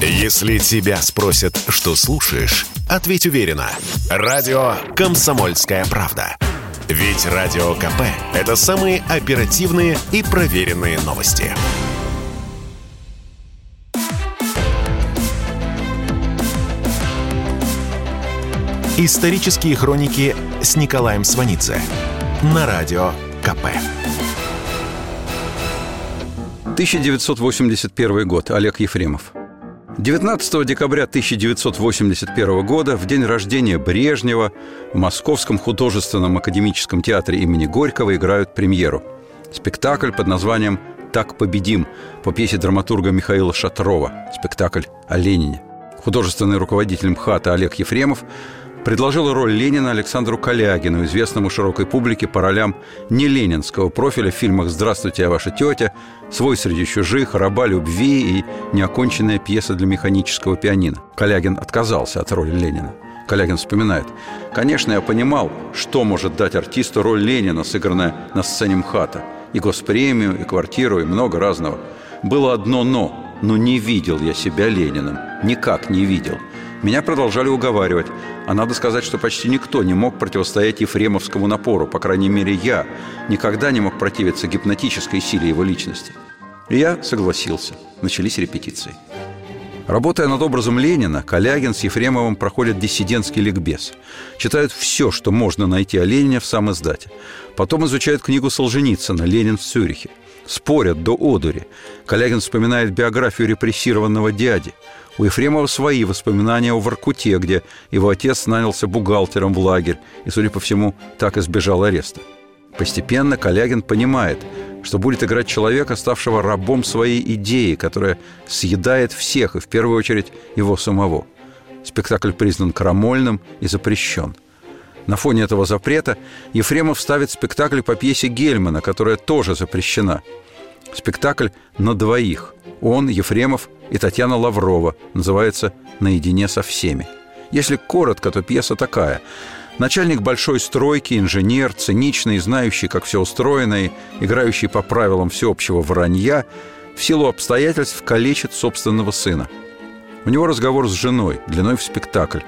Если тебя спросят, что слушаешь, ответь уверенно. Радио «Комсомольская правда». Ведь Радио КП – это самые оперативные и проверенные новости. Исторические хроники с Николаем Сванидзе на Радио КП. 1981 год. Олег Ефремов. 19 декабря 1981 года, в день рождения Брежнева, в Московском художественном академическом театре имени Горького играют премьеру. Спектакль под названием «Так победим» по пьесе драматурга Михаила Шатрова. Спектакль о Ленине. Художественный руководитель МХАТа Олег Ефремов предложила роль Ленина Александру Калягину, известному широкой публике по ролям не ленинского профиля в фильмах «Здравствуйте, я ваша тетя», «Свой среди чужих», «Раба любви» и неоконченная пьеса для механического пианино. Калягин отказался от роли Ленина. Калягин вспоминает. «Конечно, я понимал, что может дать артисту роль Ленина, сыгранная на сцене МХАТа. И госпремию, и квартиру, и много разного. Было одно «но». Но не видел я себя Лениным. Никак не видел. Меня продолжали уговаривать. А надо сказать, что почти никто не мог противостоять ефремовскому напору. По крайней мере, я никогда не мог противиться гипнотической силе его личности. И я согласился. Начались репетиции. Работая над образом Ленина, Калягин с Ефремовым проходят диссидентский ликбез. Читают все, что можно найти о Ленине в сам издате. Потом изучают книгу Солженицына «Ленин в Цюрихе». Спорят до одури. Калягин вспоминает биографию репрессированного дяди. У Ефремова свои воспоминания о Воркуте, где его отец нанялся бухгалтером в лагерь и, судя по всему, так избежал ареста. Постепенно Калягин понимает, что будет играть человека, ставшего рабом своей идеи, которая съедает всех, и в первую очередь его самого. Спектакль признан крамольным и запрещен. На фоне этого запрета Ефремов ставит спектакль по пьесе Гельмана, которая тоже запрещена. Спектакль на двоих. Он, Ефремов и Татьяна Лаврова. Называется «Наедине со всеми». Если коротко, то пьеса такая. Начальник большой стройки, инженер, циничный, знающий, как все устроено, и играющий по правилам всеобщего вранья, в силу обстоятельств калечит собственного сына. У него разговор с женой, длиной в спектакль.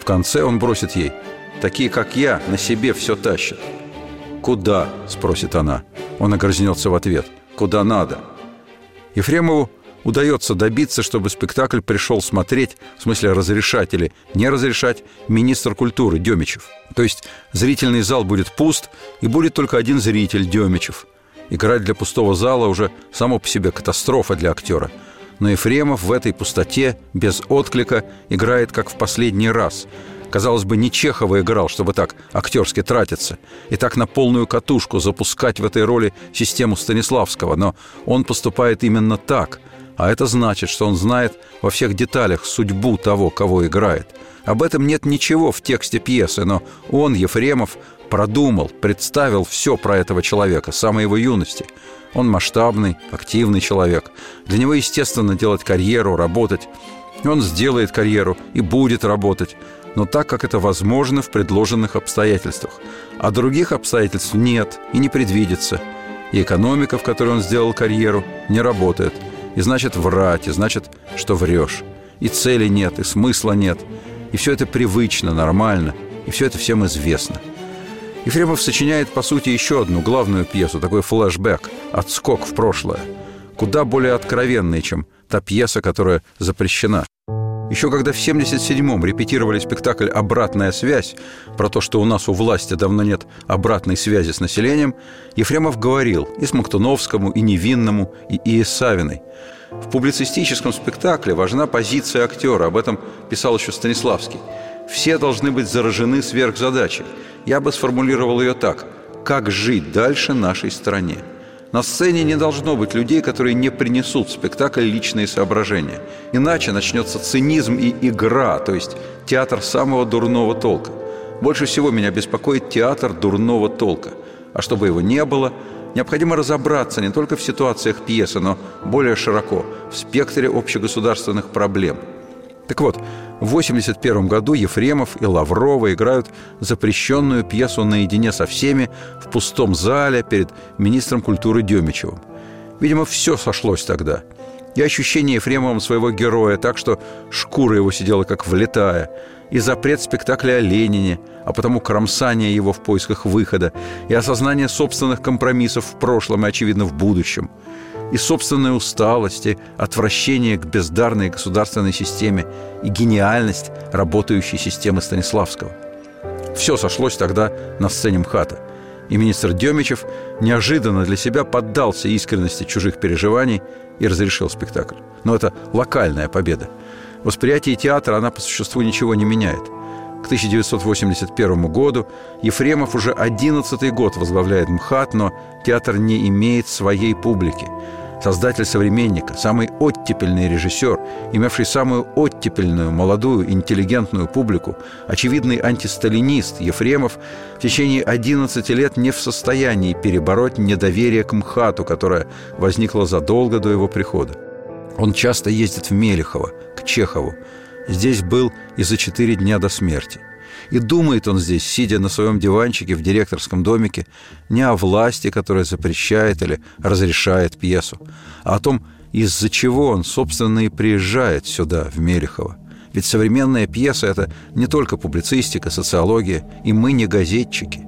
В конце он бросит ей «Такие, как я, на себе все тащат». «Куда?» – спросит она. Он огрызнется в ответ. «Куда надо?» Ефремову удается добиться, чтобы спектакль пришел смотреть, в смысле разрешать или не разрешать, министр культуры Демичев. То есть зрительный зал будет пуст, и будет только один зритель Демичев. Играть для пустого зала уже само по себе катастрофа для актера. Но Ефремов в этой пустоте, без отклика, играет как в последний раз – Казалось бы, не Чехова играл, чтобы так актерски тратиться и так на полную катушку запускать в этой роли систему Станиславского, но он поступает именно так – а это значит, что он знает во всех деталях судьбу того, кого играет. Об этом нет ничего в тексте пьесы, но он, Ефремов, продумал, представил все про этого человека самой его юности. Он масштабный, активный человек. Для него естественно делать карьеру, работать. Он сделает карьеру и будет работать, но так, как это возможно в предложенных обстоятельствах. А других обстоятельств нет и не предвидится. И экономика, в которой он сделал карьеру, не работает – и значит врать, и значит, что врешь. И цели нет, и смысла нет. И все это привычно, нормально. И все это всем известно. Ефремов сочиняет, по сути, еще одну главную пьесу, такой флэшбэк, отскок в прошлое, куда более откровенный, чем та пьеса, которая запрещена. Еще когда в 77-м репетировали спектакль «Обратная связь», про то, что у нас у власти давно нет обратной связи с населением, Ефремов говорил и Смоктуновскому, и Невинному, и И. Савиной. В публицистическом спектакле важна позиция актера, об этом писал еще Станиславский. Все должны быть заражены сверхзадачей. Я бы сформулировал ее так. Как жить дальше нашей стране? На сцене не должно быть людей, которые не принесут в спектакль личные соображения. Иначе начнется цинизм и игра, то есть театр самого дурного толка. Больше всего меня беспокоит театр дурного толка. А чтобы его не было, необходимо разобраться не только в ситуациях пьесы, но более широко, в спектре общегосударственных проблем – так вот, в 1981 году Ефремов и Лаврова играют запрещенную пьесу наедине со всеми в пустом зале перед министром культуры Демичевым. Видимо, все сошлось тогда. и ощущение Ефремовым своего героя так, что шкура его сидела как влетая, и запрет спектакля о Ленине, а потому кромсание его в поисках выхода, и осознание собственных компромиссов в прошлом и, очевидно, в будущем, и собственной усталости, отвращение к бездарной государственной системе и гениальность работающей системы Станиславского. Все сошлось тогда на сцене МХАТа – и министр Демичев неожиданно для себя поддался искренности чужих переживаний и разрешил спектакль. Но это локальная победа. Восприятие театра она по существу ничего не меняет. К 1981 году Ефремов уже 11 год возглавляет МХАТ, но театр не имеет своей публики – создатель «Современника», самый оттепельный режиссер, имевший самую оттепельную, молодую, интеллигентную публику, очевидный антисталинист Ефремов в течение 11 лет не в состоянии перебороть недоверие к МХАТу, которое возникло задолго до его прихода. Он часто ездит в Мелехово, к Чехову. Здесь был и за четыре дня до смерти – и думает он здесь, сидя на своем диванчике в директорском домике, не о власти, которая запрещает или разрешает пьесу, а о том, из-за чего он, собственно, и приезжает сюда, в Мелехово. Ведь современная пьеса – это не только публицистика, социология, и мы не газетчики.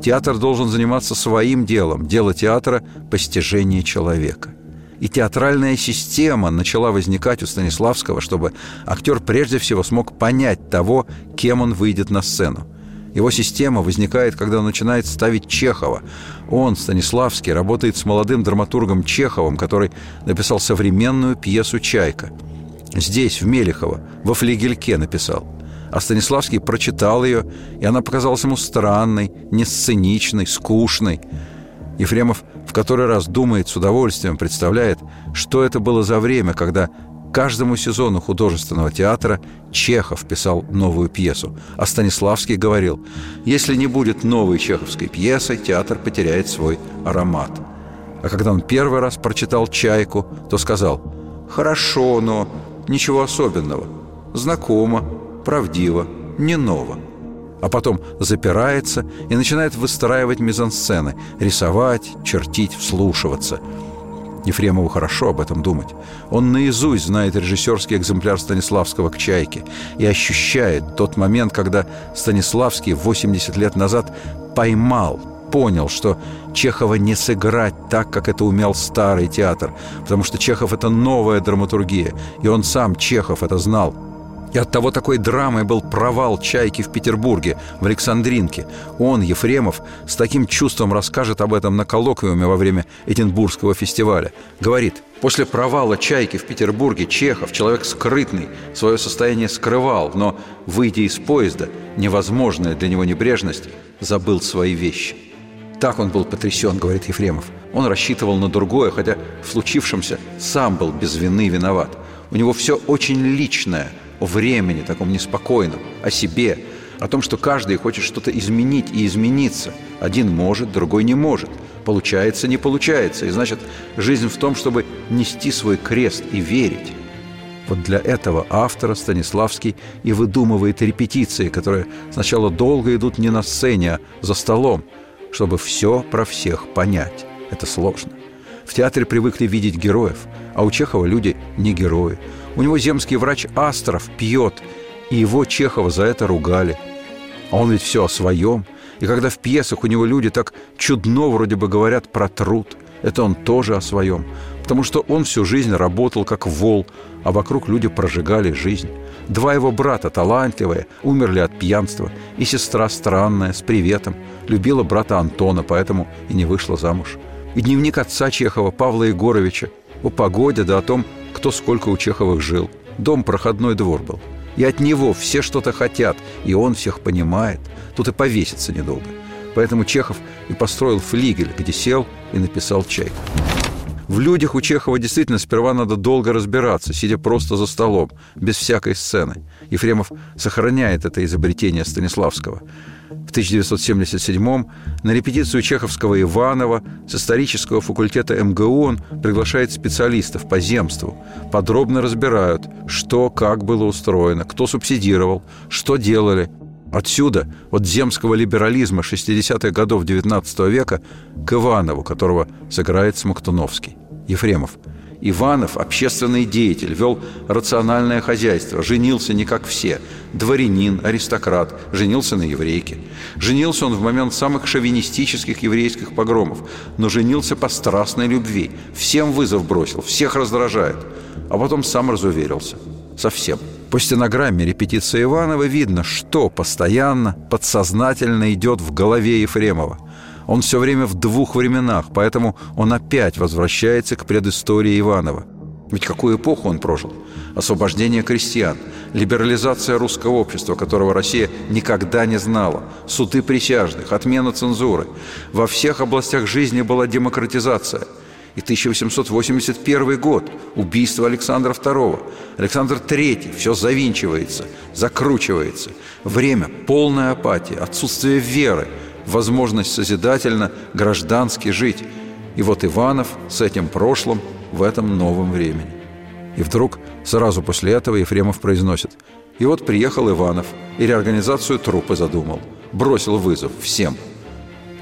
Театр должен заниматься своим делом, дело театра – постижение человека и театральная система начала возникать у Станиславского, чтобы актер прежде всего смог понять того, кем он выйдет на сцену. Его система возникает, когда он начинает ставить Чехова. Он, Станиславский, работает с молодым драматургом Чеховым, который написал современную пьесу «Чайка». Здесь, в Мелехово, во флигельке написал. А Станиславский прочитал ее, и она показалась ему странной, несценичной, скучной – Ефремов в который раз думает с удовольствием, представляет, что это было за время, когда каждому сезону художественного театра Чехов писал новую пьесу, а Станиславский говорил, если не будет новой чеховской пьесы, театр потеряет свой аромат. А когда он первый раз прочитал «Чайку», то сказал «Хорошо, но ничего особенного, знакомо, правдиво, не ново» а потом запирается и начинает выстраивать мизансцены, рисовать, чертить, вслушиваться. Ефремову хорошо об этом думать. Он наизусть знает режиссерский экземпляр Станиславского к «Чайке» и ощущает тот момент, когда Станиславский 80 лет назад поймал, понял, что Чехова не сыграть так, как это умел старый театр, потому что Чехов – это новая драматургия, и он сам, Чехов, это знал – и от того такой драмой был провал «Чайки» в Петербурге, в Александринке. Он, Ефремов, с таким чувством расскажет об этом на коллоквиуме во время Эдинбургского фестиваля. Говорит, после провала «Чайки» в Петербурге Чехов, человек скрытный, свое состояние скрывал, но, выйдя из поезда, невозможная для него небрежность, забыл свои вещи. Так он был потрясен, говорит Ефремов. Он рассчитывал на другое, хотя в случившемся сам был без вины виноват. У него все очень личное – о времени таком неспокойном, о себе, о том, что каждый хочет что-то изменить и измениться. Один может, другой не может. Получается, не получается. И значит, жизнь в том, чтобы нести свой крест и верить. Вот для этого автора Станиславский и выдумывает репетиции, которые сначала долго идут не на сцене, а за столом, чтобы все про всех понять. Это сложно. В театре привыкли видеть героев, а у Чехова люди не герои. У него земский врач Астров пьет, и его Чехова за это ругали. А он ведь все о своем. И когда в пьесах у него люди так чудно вроде бы говорят про труд, это он тоже о своем. Потому что он всю жизнь работал как вол, а вокруг люди прожигали жизнь. Два его брата, талантливые, умерли от пьянства, и сестра странная, с приветом, любила брата Антона, поэтому и не вышла замуж. И дневник отца Чехова, Павла Егоровича, о погоде да о том, кто сколько у Чеховых жил. Дом проходной двор был. И от него все что-то хотят, и он всех понимает. Тут и повеситься недолго. Поэтому Чехов и построил флигель, где сел и написал «Чайку». В людях у Чехова действительно сперва надо долго разбираться, сидя просто за столом, без всякой сцены. Ефремов сохраняет это изобретение Станиславского – в 1977 на репетицию чеховского Иванова с исторического факультета МГУ он приглашает специалистов по земству. Подробно разбирают, что, как было устроено, кто субсидировал, что делали. Отсюда, от земского либерализма 60-х годов XIX века к Иванову, которого сыграет Смоктуновский. Ефремов. Иванов – общественный деятель, вел рациональное хозяйство, женился не как все. Дворянин, аристократ, женился на еврейке. Женился он в момент самых шовинистических еврейских погромов, но женился по страстной любви. Всем вызов бросил, всех раздражает. А потом сам разуверился. Совсем. По стенограмме репетиции Иванова видно, что постоянно, подсознательно идет в голове Ефремова – он все время в двух временах, поэтому он опять возвращается к предыстории Иванова. Ведь какую эпоху он прожил? Освобождение крестьян, либерализация русского общества, которого Россия никогда не знала, суды присяжных, отмена цензуры. Во всех областях жизни была демократизация. И 1881 год, убийство Александра II. Александр III, все завинчивается, закручивается. Время, полная апатия, отсутствие веры – возможность созидательно, граждански жить. И вот Иванов с этим прошлым в этом новом времени. И вдруг, сразу после этого, Ефремов произносит «И вот приехал Иванов и реорганизацию трупы задумал. Бросил вызов всем».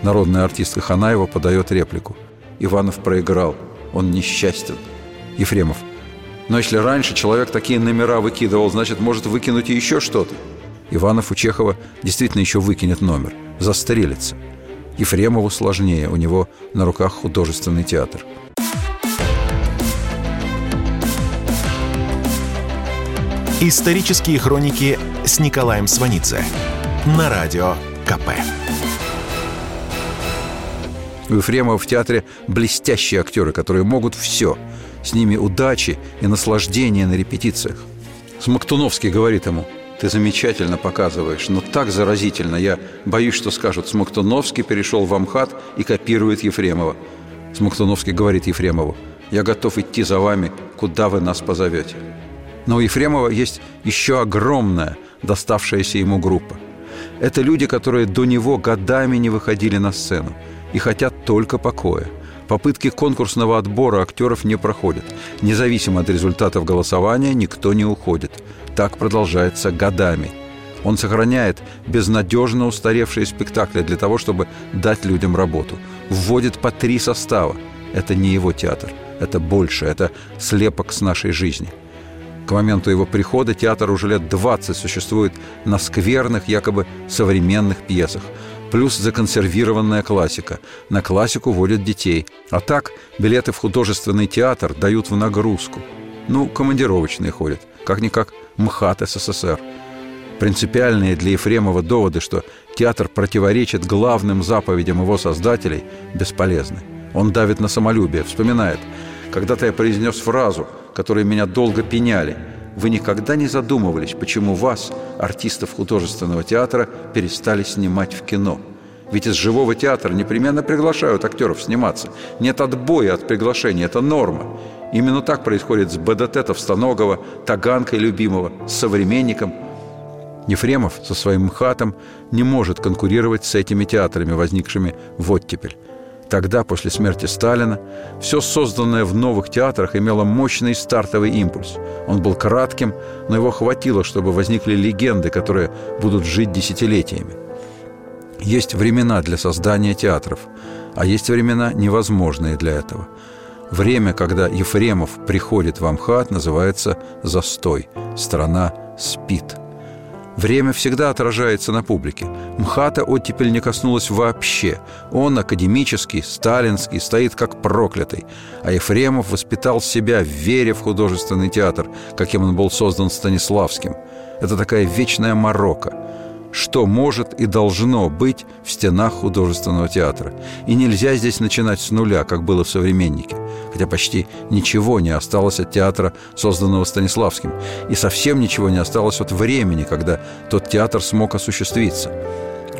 Народная артистка Ханаева подает реплику. Иванов проиграл. Он несчастен. Ефремов. Но если раньше человек такие номера выкидывал, значит, может выкинуть и еще что-то. Иванов у Чехова действительно еще выкинет номер – застрелится. Ефремову сложнее, у него на руках художественный театр. Исторические хроники с Николаем Сванидзе на радио КП. У Ефремова в театре блестящие актеры, которые могут все. С ними удачи и наслаждение на репетициях. Смоктуновский говорит ему – ты замечательно показываешь, но так заразительно. Я боюсь, что скажут, Смоктуновский перешел в Амхат и копирует Ефремова. Смоктуновский говорит Ефремову, я готов идти за вами, куда вы нас позовете. Но у Ефремова есть еще огромная доставшаяся ему группа. Это люди, которые до него годами не выходили на сцену и хотят только покоя. Попытки конкурсного отбора актеров не проходят. Независимо от результатов голосования, никто не уходит – так продолжается годами. Он сохраняет безнадежно устаревшие спектакли для того, чтобы дать людям работу. Вводит по три состава. Это не его театр. Это больше. Это слепок с нашей жизни. К моменту его прихода театр уже лет 20 существует на скверных, якобы современных пьесах. Плюс законсервированная классика. На классику водят детей. А так билеты в художественный театр дают в нагрузку. Ну, командировочные ходят. Как-никак МХАТ СССР. Принципиальные для Ефремова доводы, что театр противоречит главным заповедям его создателей, бесполезны. Он давит на самолюбие, вспоминает. Когда-то я произнес фразу, которой меня долго пеняли. Вы никогда не задумывались, почему вас, артистов художественного театра, перестали снимать в кино – ведь из живого театра непременно приглашают актеров сниматься. Нет отбоя от приглашения, это норма. Именно так происходит с БДТ Товстоногова, Таганкой любимого, с современником. Ефремов со своим МХАТом не может конкурировать с этими театрами, возникшими в оттепель. Тогда, после смерти Сталина, все созданное в новых театрах имело мощный стартовый импульс. Он был кратким, но его хватило, чтобы возникли легенды, которые будут жить десятилетиями. Есть времена для создания театров, а есть времена невозможные для этого – Время, когда Ефремов приходит в Амхат, называется «застой». Страна спит. Время всегда отражается на публике. МХАТа оттепель не коснулась вообще. Он академический, сталинский, стоит как проклятый. А Ефремов воспитал себя в вере в художественный театр, каким он был создан Станиславским. Это такая вечная морока – что может и должно быть в стенах художественного театра. И нельзя здесь начинать с нуля, как было в «Современнике», хотя почти ничего не осталось от театра, созданного Станиславским, и совсем ничего не осталось от времени, когда тот театр смог осуществиться.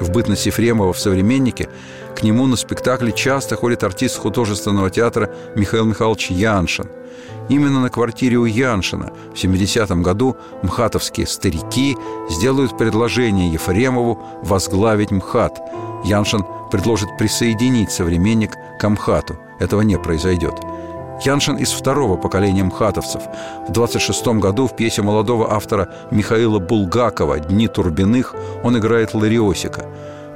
В бытность Ефремова в «Современнике» к нему на спектакле часто ходит артист художественного театра Михаил Михайлович Яншин – Именно на квартире у Яншина в 70-м году мхатовские старики сделают предложение Ефремову возглавить МХАТ. Яншин предложит присоединить современник к МХАТу. Этого не произойдет. Яншин из второго поколения мхатовцев. В 26 году в пьесе молодого автора Михаила Булгакова «Дни Турбиных» он играет Лариосика.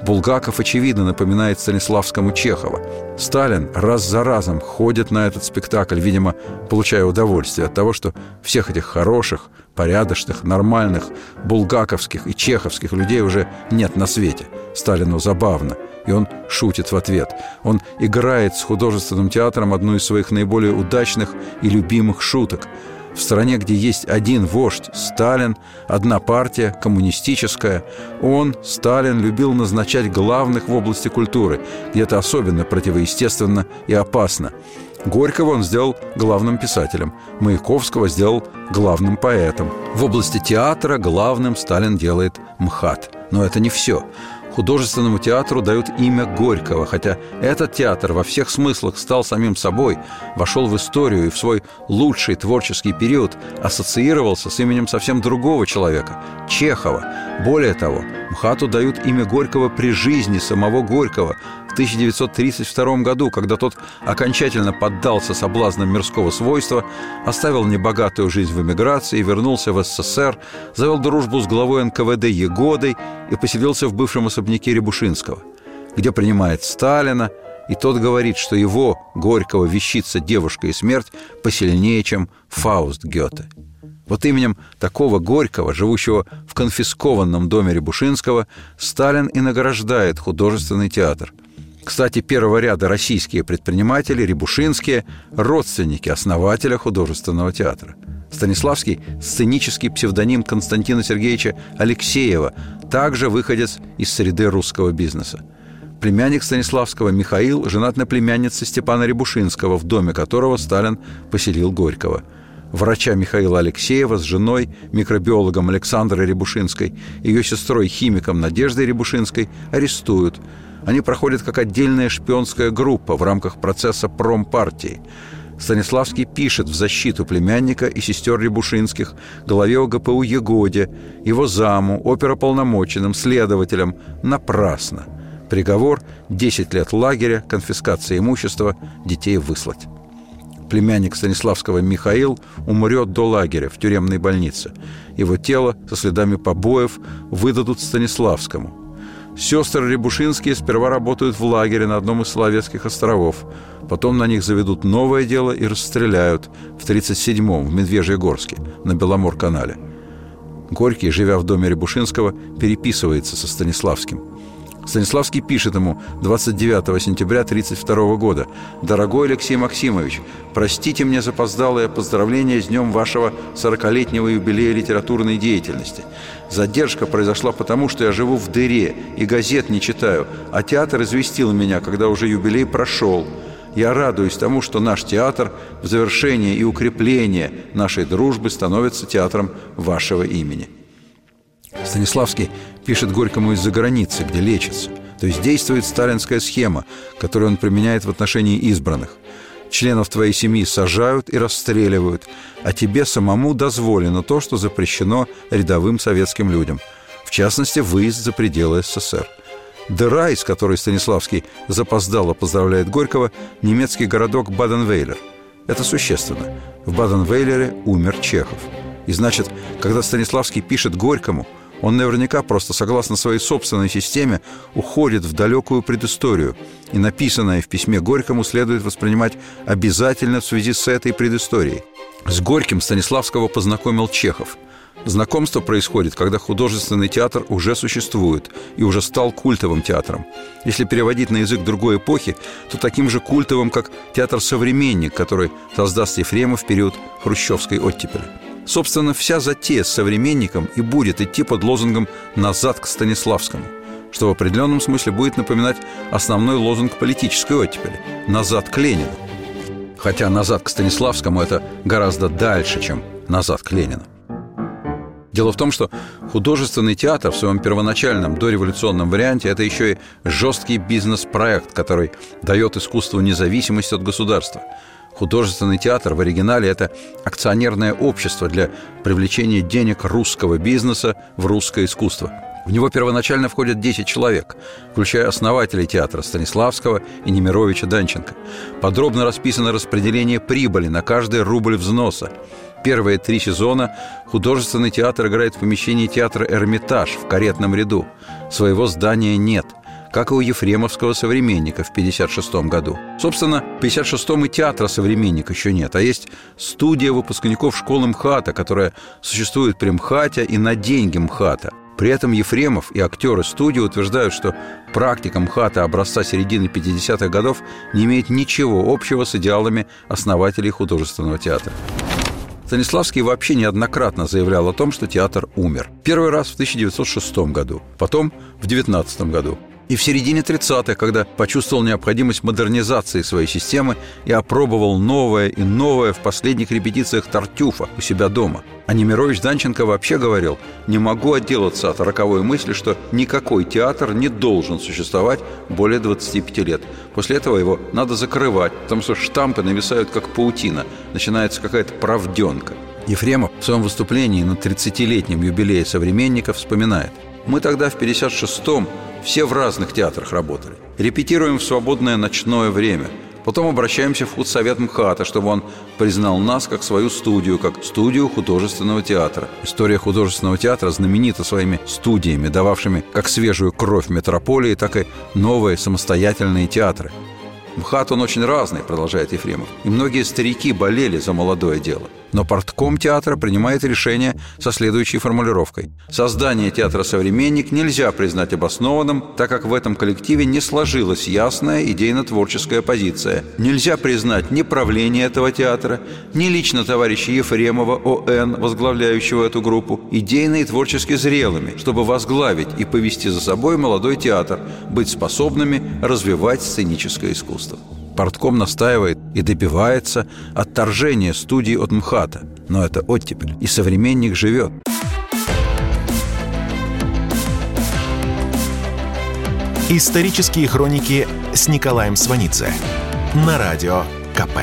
Булгаков, очевидно, напоминает Станиславскому Чехова. Сталин раз за разом ходит на этот спектакль, видимо, получая удовольствие от того, что всех этих хороших, порядочных, нормальных, булгаковских и чеховских людей уже нет на свете. Сталину забавно, и он шутит в ответ. Он играет с художественным театром одну из своих наиболее удачных и любимых шуток – в стране, где есть один вождь – Сталин, одна партия – коммунистическая, он, Сталин, любил назначать главных в области культуры, где это особенно противоестественно и опасно. Горького он сделал главным писателем, Маяковского сделал главным поэтом. В области театра главным Сталин делает МХАТ. Но это не все. Художественному театру дают имя Горького, хотя этот театр во всех смыслах стал самим собой, вошел в историю и в свой лучший творческий период ассоциировался с именем совсем другого человека – Чехова. Более того, МХАТу дают имя Горького при жизни самого Горького, в 1932 году, когда тот окончательно поддался соблазнам мирского свойства, оставил небогатую жизнь в эмиграции, вернулся в СССР, завел дружбу с главой НКВД Егодой и поселился в бывшем особняке Рябушинского, где принимает Сталина, и тот говорит, что его, Горького, вещица «Девушка и смерть» посильнее, чем Фауст Гёте. Вот именем такого Горького, живущего в конфискованном доме Рябушинского, Сталин и награждает художественный театр – кстати, первого ряда российские предприниматели, Рябушинские, родственники основателя художественного театра. Станиславский – сценический псевдоним Константина Сергеевича Алексеева, также выходец из среды русского бизнеса. Племянник Станиславского Михаил женат на племяннице Степана Рябушинского, в доме которого Сталин поселил Горького. Врача Михаила Алексеева с женой, микробиологом Александрой Рябушинской, ее сестрой химиком Надеждой Рябушинской арестуют – они проходят как отдельная шпионская группа в рамках процесса промпартии. Станиславский пишет в защиту племянника и сестер Рябушинских, главе ОГПУ Егоде, его заму, оперополномоченным, следователям напрасно. Приговор – 10 лет лагеря, конфискация имущества, детей выслать. Племянник Станиславского Михаил умрет до лагеря в тюремной больнице. Его тело со следами побоев выдадут Станиславскому. Сестры Рябушинские сперва работают в лагере на одном из Соловецких островов. Потом на них заведут новое дело и расстреляют в 37-м в Медвежьегорске на Беломор-канале. Горький, живя в доме Рябушинского, переписывается со Станиславским – Станиславский пишет ему 29 сентября 1932 года. «Дорогой Алексей Максимович, простите мне запоздалое поздравление с днем вашего 40-летнего юбилея литературной деятельности. Задержка произошла потому, что я живу в дыре и газет не читаю, а театр известил меня, когда уже юбилей прошел. Я радуюсь тому, что наш театр в завершение и укрепление нашей дружбы становится театром вашего имени». Станиславский пишет Горькому из-за границы, где лечится. То есть действует сталинская схема, которую он применяет в отношении избранных. Членов твоей семьи сажают и расстреливают, а тебе самому дозволено то, что запрещено рядовым советским людям. В частности, выезд за пределы СССР. Дыра, из которой Станиславский запоздало поздравляет Горького, немецкий городок Баден-Вейлер. Это существенно. В Баден-Вейлере умер Чехов. И значит, когда Станиславский пишет Горькому – он наверняка просто, согласно своей собственной системе, уходит в далекую предысторию, и написанное в письме Горькому следует воспринимать обязательно в связи с этой предысторией. С Горьким Станиславского познакомил Чехов. Знакомство происходит, когда художественный театр уже существует и уже стал культовым театром. Если переводить на язык другой эпохи, то таким же культовым, как театр «Современник», который создаст Ефремов в период хрущевской оттепели. Собственно, вся затея с современником и будет идти под лозунгом «назад к Станиславскому», что в определенном смысле будет напоминать основной лозунг политической оттепели «назад к Ленину». Хотя «назад к Станиславскому» — это гораздо дальше, чем «назад к Ленину». Дело в том, что художественный театр в своем первоначальном дореволюционном варианте это еще и жесткий бизнес-проект, который дает искусству независимость от государства – Художественный театр в оригинале – это акционерное общество для привлечения денег русского бизнеса в русское искусство. В него первоначально входят 10 человек, включая основателей театра Станиславского и Немировича Данченко. Подробно расписано распределение прибыли на каждый рубль взноса. Первые три сезона художественный театр играет в помещении театра «Эрмитаж» в каретном ряду. Своего здания нет – как и у Ефремовского современника в 1956 году. Собственно, в 1956-м и театра современник еще нет, а есть студия выпускников школы МХАТа, которая существует при МХАТе и на деньги МХАТа. При этом Ефремов и актеры студии утверждают, что практика МХАТа образца середины 50-х годов не имеет ничего общего с идеалами основателей художественного театра. Станиславский вообще неоднократно заявлял о том, что театр умер. Первый раз в 1906 году, потом в 19 году – и в середине 30-х, когда почувствовал необходимость модернизации своей системы и опробовал новое и новое в последних репетициях Тартюфа у себя дома. А Немирович Данченко вообще говорил, не могу отделаться от роковой мысли, что никакой театр не должен существовать более 25 лет. После этого его надо закрывать, потому что штампы нависают как паутина, начинается какая-то правденка. Ефремов в своем выступлении на 30-летнем юбилее современников вспоминает – мы тогда в 56-м все в разных театрах работали. Репетируем в свободное ночное время. Потом обращаемся в худсовет МХАТа, чтобы он признал нас как свою студию, как студию художественного театра. История художественного театра знаменита своими студиями, дававшими как свежую кровь метрополии, так и новые самостоятельные театры. МХАТ он очень разный, продолжает Ефремов. И многие старики болели за молодое дело – но портком театра принимает решение со следующей формулировкой. Создание театра «Современник» нельзя признать обоснованным, так как в этом коллективе не сложилась ясная идейно-творческая позиция. Нельзя признать ни правление этого театра, ни лично товарища Ефремова ОН, возглавляющего эту группу, идейно и творчески зрелыми, чтобы возглавить и повести за собой молодой театр, быть способными развивать сценическое искусство. Портком настаивает и добивается отторжения студии от МХАТа. Но это оттепель, и современник живет. Исторические хроники с Николаем Сванидзе на радио КП.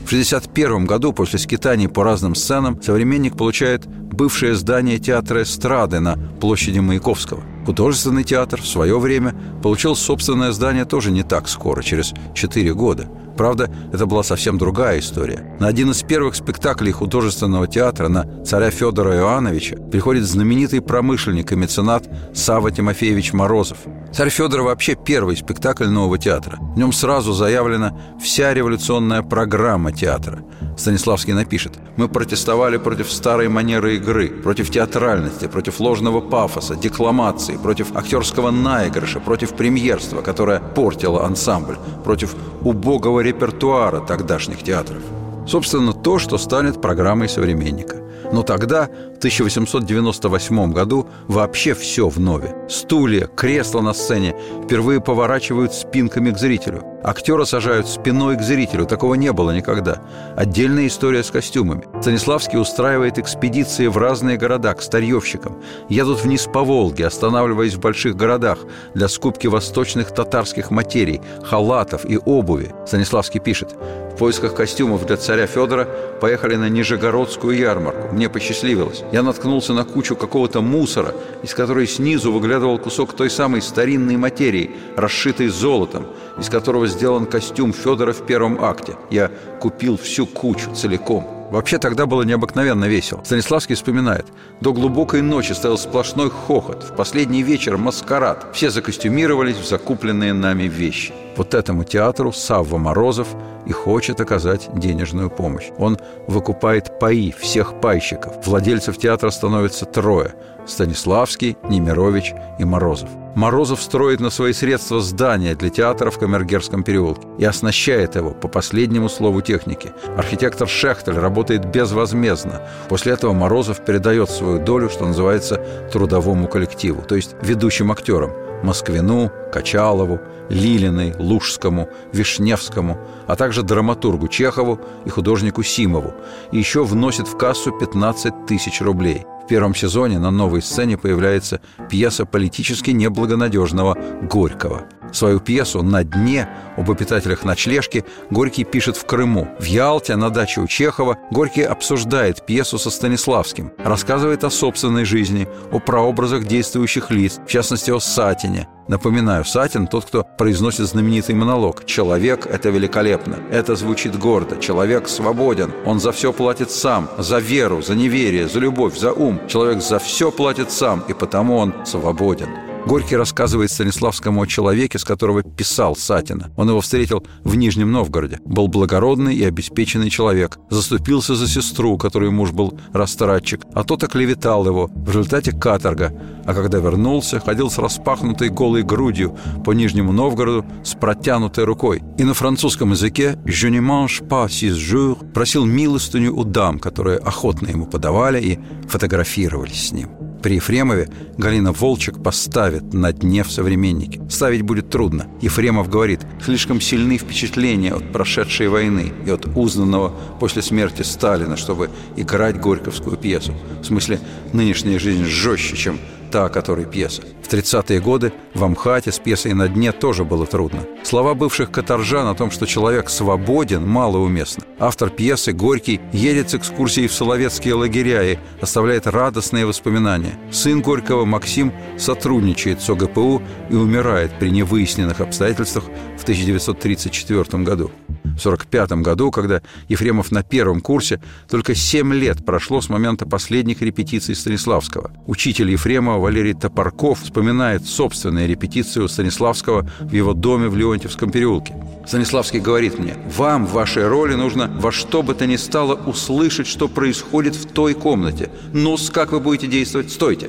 В 1961 году после скитаний по разным сценам современник получает бывшее здание театра эстрады на площади Маяковского. Художественный театр в свое время получил собственное здание тоже не так скоро, через 4 года. Правда, это была совсем другая история. На один из первых спектаклей художественного театра на царя Федора Иоанновича приходит знаменитый промышленник и меценат Сава Тимофеевич Морозов. Царь Федор вообще первый спектакль нового театра. В нем сразу заявлена вся революционная программа театра. Станиславский напишет «Мы протестовали против старой манеры игры, против театральности, против ложного пафоса, декламации, против актерского наигрыша, против премьерства, которое портило ансамбль, против убогого репертуара тогдашних театров. Собственно, то, что станет программой современника. Но тогда, в 1898 году, вообще все в нове. Стулья, кресла на сцене впервые поворачивают спинками к зрителю. Актера сажают спиной к зрителю. Такого не было никогда. Отдельная история с костюмами. Станиславский устраивает экспедиции в разные города к старьевщикам. Едут вниз по Волге, останавливаясь в больших городах для скупки восточных татарских материй, халатов и обуви. Станиславский пишет в поисках костюмов для царя Федора поехали на Нижегородскую ярмарку. Мне посчастливилось. Я наткнулся на кучу какого-то мусора, из которой снизу выглядывал кусок той самой старинной материи, расшитой золотом, из которого сделан костюм Федора в первом акте. Я купил всю кучу целиком. Вообще тогда было необыкновенно весело. Станиславский вспоминает. До глубокой ночи стоял сплошной хохот. В последний вечер маскарад. Все закостюмировались в закупленные нами вещи. Вот этому театру Савва Морозов и хочет оказать денежную помощь. Он выкупает паи всех пайщиков. Владельцев театра становится трое – Станиславский, Немирович и Морозов. Морозов строит на свои средства здание для театра в Камергерском переулке и оснащает его по последнему слову техники. Архитектор Шехтель работает безвозмездно. После этого Морозов передает свою долю, что называется, трудовому коллективу, то есть ведущим актерам – Москвину, Качалову, Лилиной, Лужскому, Вишневскому, а также драматургу Чехову и художнику Симову. И еще вносит в кассу 15 тысяч рублей – первом сезоне на новой сцене появляется пьеса политически неблагонадежного Горького. Свою пьесу «На дне» об обитателях ночлежки Горький пишет в Крыму. В Ялте, на даче у Чехова, Горький обсуждает пьесу со Станиславским, рассказывает о собственной жизни, о прообразах действующих лиц, в частности, о Сатине. Напоминаю, Сатин – тот, кто произносит знаменитый монолог «Человек – это великолепно». Это звучит гордо. Человек свободен. Он за все платит сам. За веру, за неверие, за любовь, за ум. Человек за все платит сам, и потому он свободен. Горький рассказывает Станиславскому о человеке, с которого писал Сатина. Он его встретил в Нижнем Новгороде. Был благородный и обеспеченный человек. Заступился за сестру, которой муж был растратчик, а тот оклеветал его. В результате каторга. А когда вернулся, ходил с распахнутой голой грудью по Нижнему Новгороду с протянутой рукой. И на французском языке «Je ne mange pas six jours» просил милостыню у дам, которые охотно ему подавали и фотографировались с ним. При Ефремове Галина Волчек поставит на дне в «Современнике». Ставить будет трудно. Ефремов говорит, слишком сильны впечатления от прошедшей войны и от узнанного после смерти Сталина, чтобы играть горьковскую пьесу. В смысле, нынешняя жизнь жестче, чем та, о которой пьеса. В 30-е годы в Амхате с пьесой «На дне» тоже было трудно. Слова бывших каторжан о том, что человек свободен, малоуместны. Автор пьесы Горький едет с экскурсией в Соловецкие лагеря и оставляет радостные воспоминания. Сын Горького Максим сотрудничает с ОГПУ и умирает при невыясненных обстоятельствах в 1934 году. В 1945 году, когда Ефремов на первом курсе, только 7 лет прошло с момента последних репетиций Станиславского. Учитель Ефремова Валерий Топорков вспоминает собственные репетиции у Станиславского в его доме в Леонтьевском переулке. Станиславский говорит мне, вам в вашей роли нужно во что бы то ни стало услышать, что происходит в той комнате. ну как вы будете действовать? Стойте!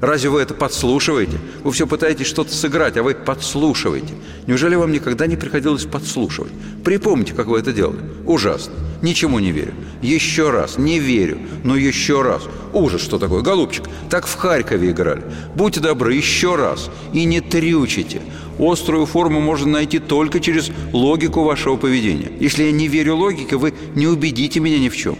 Разве вы это подслушиваете? Вы все пытаетесь что-то сыграть, а вы подслушиваете. Неужели вам никогда не приходилось подслушивать? Припомните, как вы это делали. Ужасно. Ничему не верю. Еще раз. Не верю. Но еще раз. Ужас, что такое. Голубчик, так в Харькове играли. Будьте добры, еще раз. И не трючите. Острую форму можно найти только через логику вашего поведения. Если я не верю логике, вы не убедите меня ни в чем.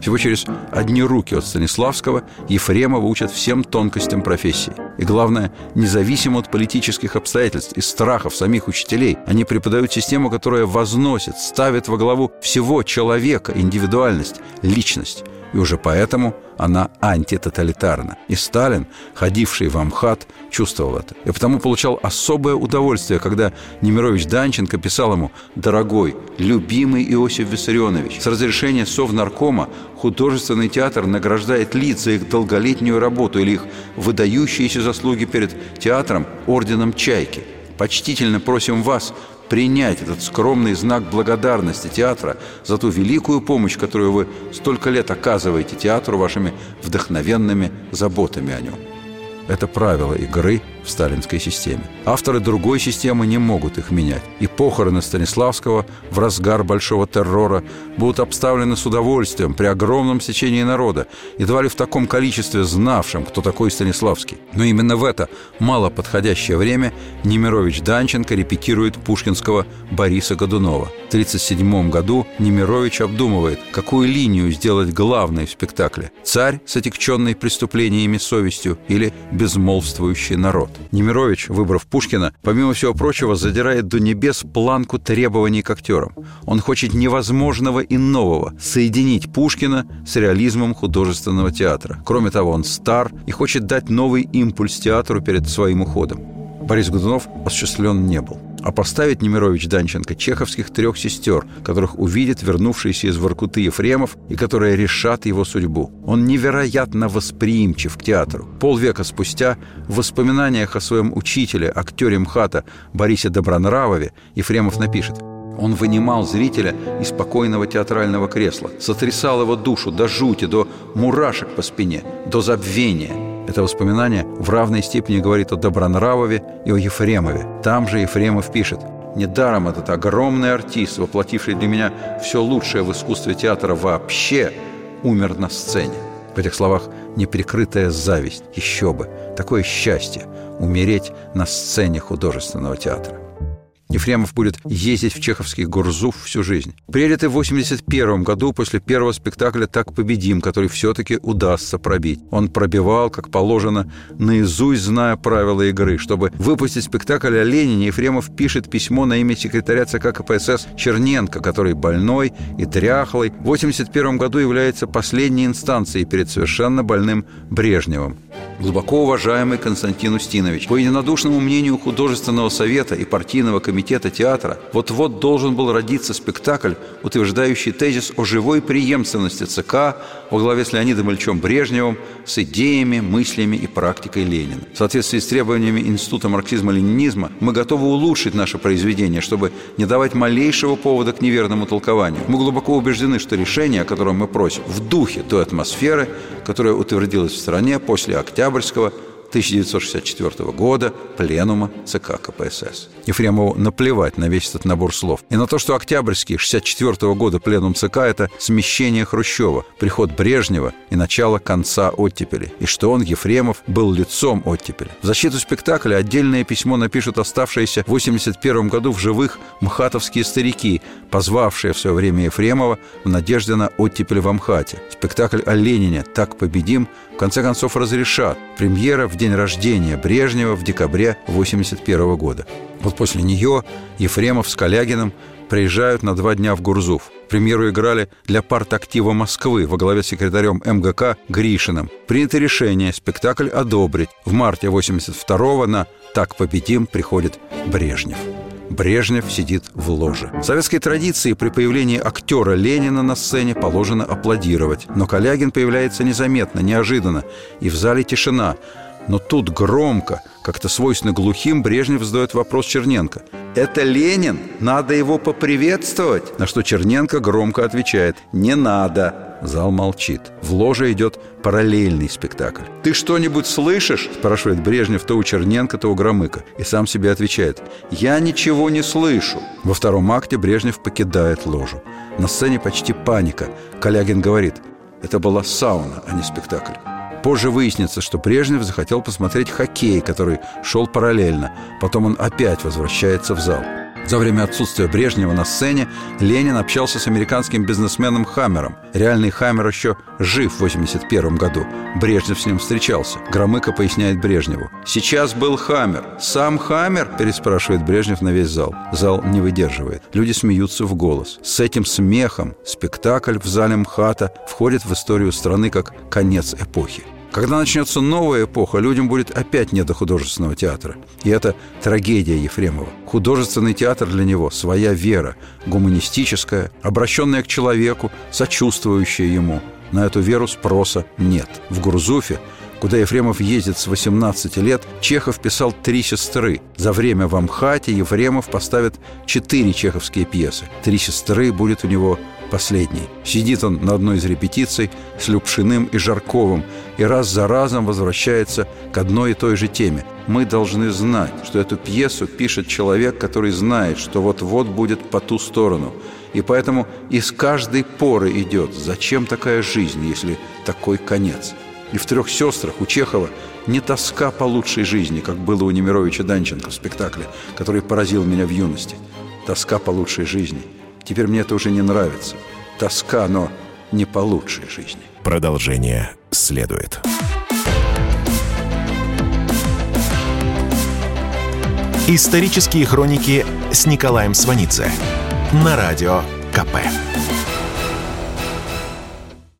Всего через одни руки от Станиславского Ефремова учат всем тонкостям профессии. И главное, независимо от политических обстоятельств и страхов самих учителей, они преподают систему, которая возносит, ставит во главу всего человека, индивидуальность, личность. И уже поэтому она антитоталитарна. И Сталин, ходивший в Амхат, чувствовал это. И потому получал особое удовольствие, когда Немирович Данченко писал ему «Дорогой, любимый Иосиф Виссарионович, с разрешения Совнаркома художественный театр награждает лиц за их долголетнюю работу или их выдающиеся заслуги перед театром орденом «Чайки». Почтительно просим вас принять этот скромный знак благодарности театра за ту великую помощь, которую вы столько лет оказываете театру вашими вдохновенными заботами о нем. Это правило игры сталинской системе. Авторы другой системы не могут их менять. И похороны Станиславского в разгар большого террора будут обставлены с удовольствием при огромном сечении народа, едва ли в таком количестве знавшим, кто такой Станиславский. Но именно в это мало подходящее время Немирович Данченко репетирует пушкинского Бориса Годунова. В 1937 году Немирович обдумывает, какую линию сделать главной в спектакле – царь с отягченной преступлениями совестью или безмолвствующий народ. Немирович, выбрав Пушкина, помимо всего прочего, задирает до небес планку требований к актерам. Он хочет невозможного и нового – соединить Пушкина с реализмом художественного театра. Кроме того, он стар и хочет дать новый импульс театру перед своим уходом. Борис Годунов осуществлен не был а поставить Немирович Данченко чеховских трех сестер, которых увидит вернувшийся из Воркуты Ефремов и которые решат его судьбу. Он невероятно восприимчив к театру. Полвека спустя в воспоминаниях о своем учителе, актере МХАТа Борисе Добронравове Ефремов напишет он вынимал зрителя из спокойного театрального кресла, сотрясал его душу до жути, до мурашек по спине, до забвения – это воспоминание в равной степени говорит о Добронравове и о Ефремове. Там же Ефремов пишет «Недаром этот огромный артист, воплотивший для меня все лучшее в искусстве театра вообще, умер на сцене». В этих словах неприкрытая зависть, еще бы, такое счастье – умереть на сцене художественного театра. Ефремов будет ездить в чеховский Гурзуф всю жизнь. Приедет и в 81 году после первого спектакля «Так победим», который все-таки удастся пробить. Он пробивал, как положено, наизусть зная правила игры. Чтобы выпустить спектакль о Ленине, Ефремов пишет письмо на имя секретаря ЦК КПСС Черненко, который больной и тряхлый. В 81 году является последней инстанцией перед совершенно больным Брежневым. Глубоко уважаемый Константин Устинович, по единодушному мнению художественного совета и партийного комитета театра, вот-вот должен был родиться спектакль, утверждающий тезис о живой преемственности ЦК во главе с Леонидом Ильичем Брежневым с идеями, мыслями и практикой Ленина. В соответствии с требованиями Института марксизма-ленинизма мы готовы улучшить наше произведение, чтобы не давать малейшего повода к неверному толкованию. Мы глубоко убеждены, что решение, о котором мы просим, в духе той атмосферы, которая утвердилась в стране после Октябрьского 1964 года Пленума ЦК КПСС. Ефремову наплевать на весь этот набор слов. И на то, что Октябрьский 1964 года Пленум ЦК – это смещение Хрущева, приход Брежнева и начало конца оттепели. И что он, Ефремов, был лицом оттепели. В защиту спектакля отдельное письмо напишут оставшиеся в 1981 году в живых мхатовские старики, позвавшие в свое время Ефремова в надежде на оттепель в Амхате. Спектакль о Ленине «Так победим» конце концов разрешат. Премьера в день рождения Брежнева в декабре 1981 года. Вот после нее Ефремов с Калягиным приезжают на два дня в Гурзуф. Премьеру играли для партактива Москвы во главе с секретарем МГК Гришиным. Принято решение спектакль одобрить. В марте 82-го на «Так победим» приходит Брежнев. Брежнев сидит в ложе. В советской традиции при появлении актера Ленина на сцене положено аплодировать. Но Калягин появляется незаметно, неожиданно, и в зале тишина. Но тут громко, как-то свойственно глухим, Брежнев задает вопрос Черненко. «Это Ленин? Надо его поприветствовать?» На что Черненко громко отвечает «Не надо». Зал молчит. В ложе идет параллельный спектакль. «Ты что-нибудь слышишь?» – спрашивает Брежнев то у Черненко, то у Громыка. И сам себе отвечает «Я ничего не слышу». Во втором акте Брежнев покидает ложу. На сцене почти паника. Калягин говорит «Это была сауна, а не спектакль». Позже выяснится, что Брежнев захотел посмотреть хоккей, который шел параллельно. Потом он опять возвращается в зал. За время отсутствия Брежнева на сцене Ленин общался с американским бизнесменом Хаммером. Реальный Хаммер еще жив в 81 году. Брежнев с ним встречался. Громыко поясняет Брежневу. «Сейчас был Хаммер». «Сам Хаммер?» – переспрашивает Брежнев на весь зал. Зал не выдерживает. Люди смеются в голос. С этим смехом спектакль в зале МХАТа входит в историю страны как конец эпохи. Когда начнется новая эпоха, людям будет опять не до художественного театра. И это трагедия Ефремова. Художественный театр для него – своя вера, гуманистическая, обращенная к человеку, сочувствующая ему. На эту веру спроса нет. В Гурзуфе куда Ефремов ездит с 18 лет, Чехов писал «Три сестры». За время в Амхате Ефремов поставит четыре чеховские пьесы. «Три сестры» будет у него последний. Сидит он на одной из репетиций с Любшиным и Жарковым и раз за разом возвращается к одной и той же теме. Мы должны знать, что эту пьесу пишет человек, который знает, что вот-вот будет по ту сторону. И поэтому из каждой поры идет, зачем такая жизнь, если такой конец. И в «Трех сестрах» у Чехова не тоска по лучшей жизни, как было у Немировича Данченко в спектакле, который поразил меня в юности. Тоска по лучшей жизни – Теперь мне это уже не нравится. Тоска, но не по лучшей жизни. Продолжение следует. Исторические хроники с Николаем Сванидзе на радио КП.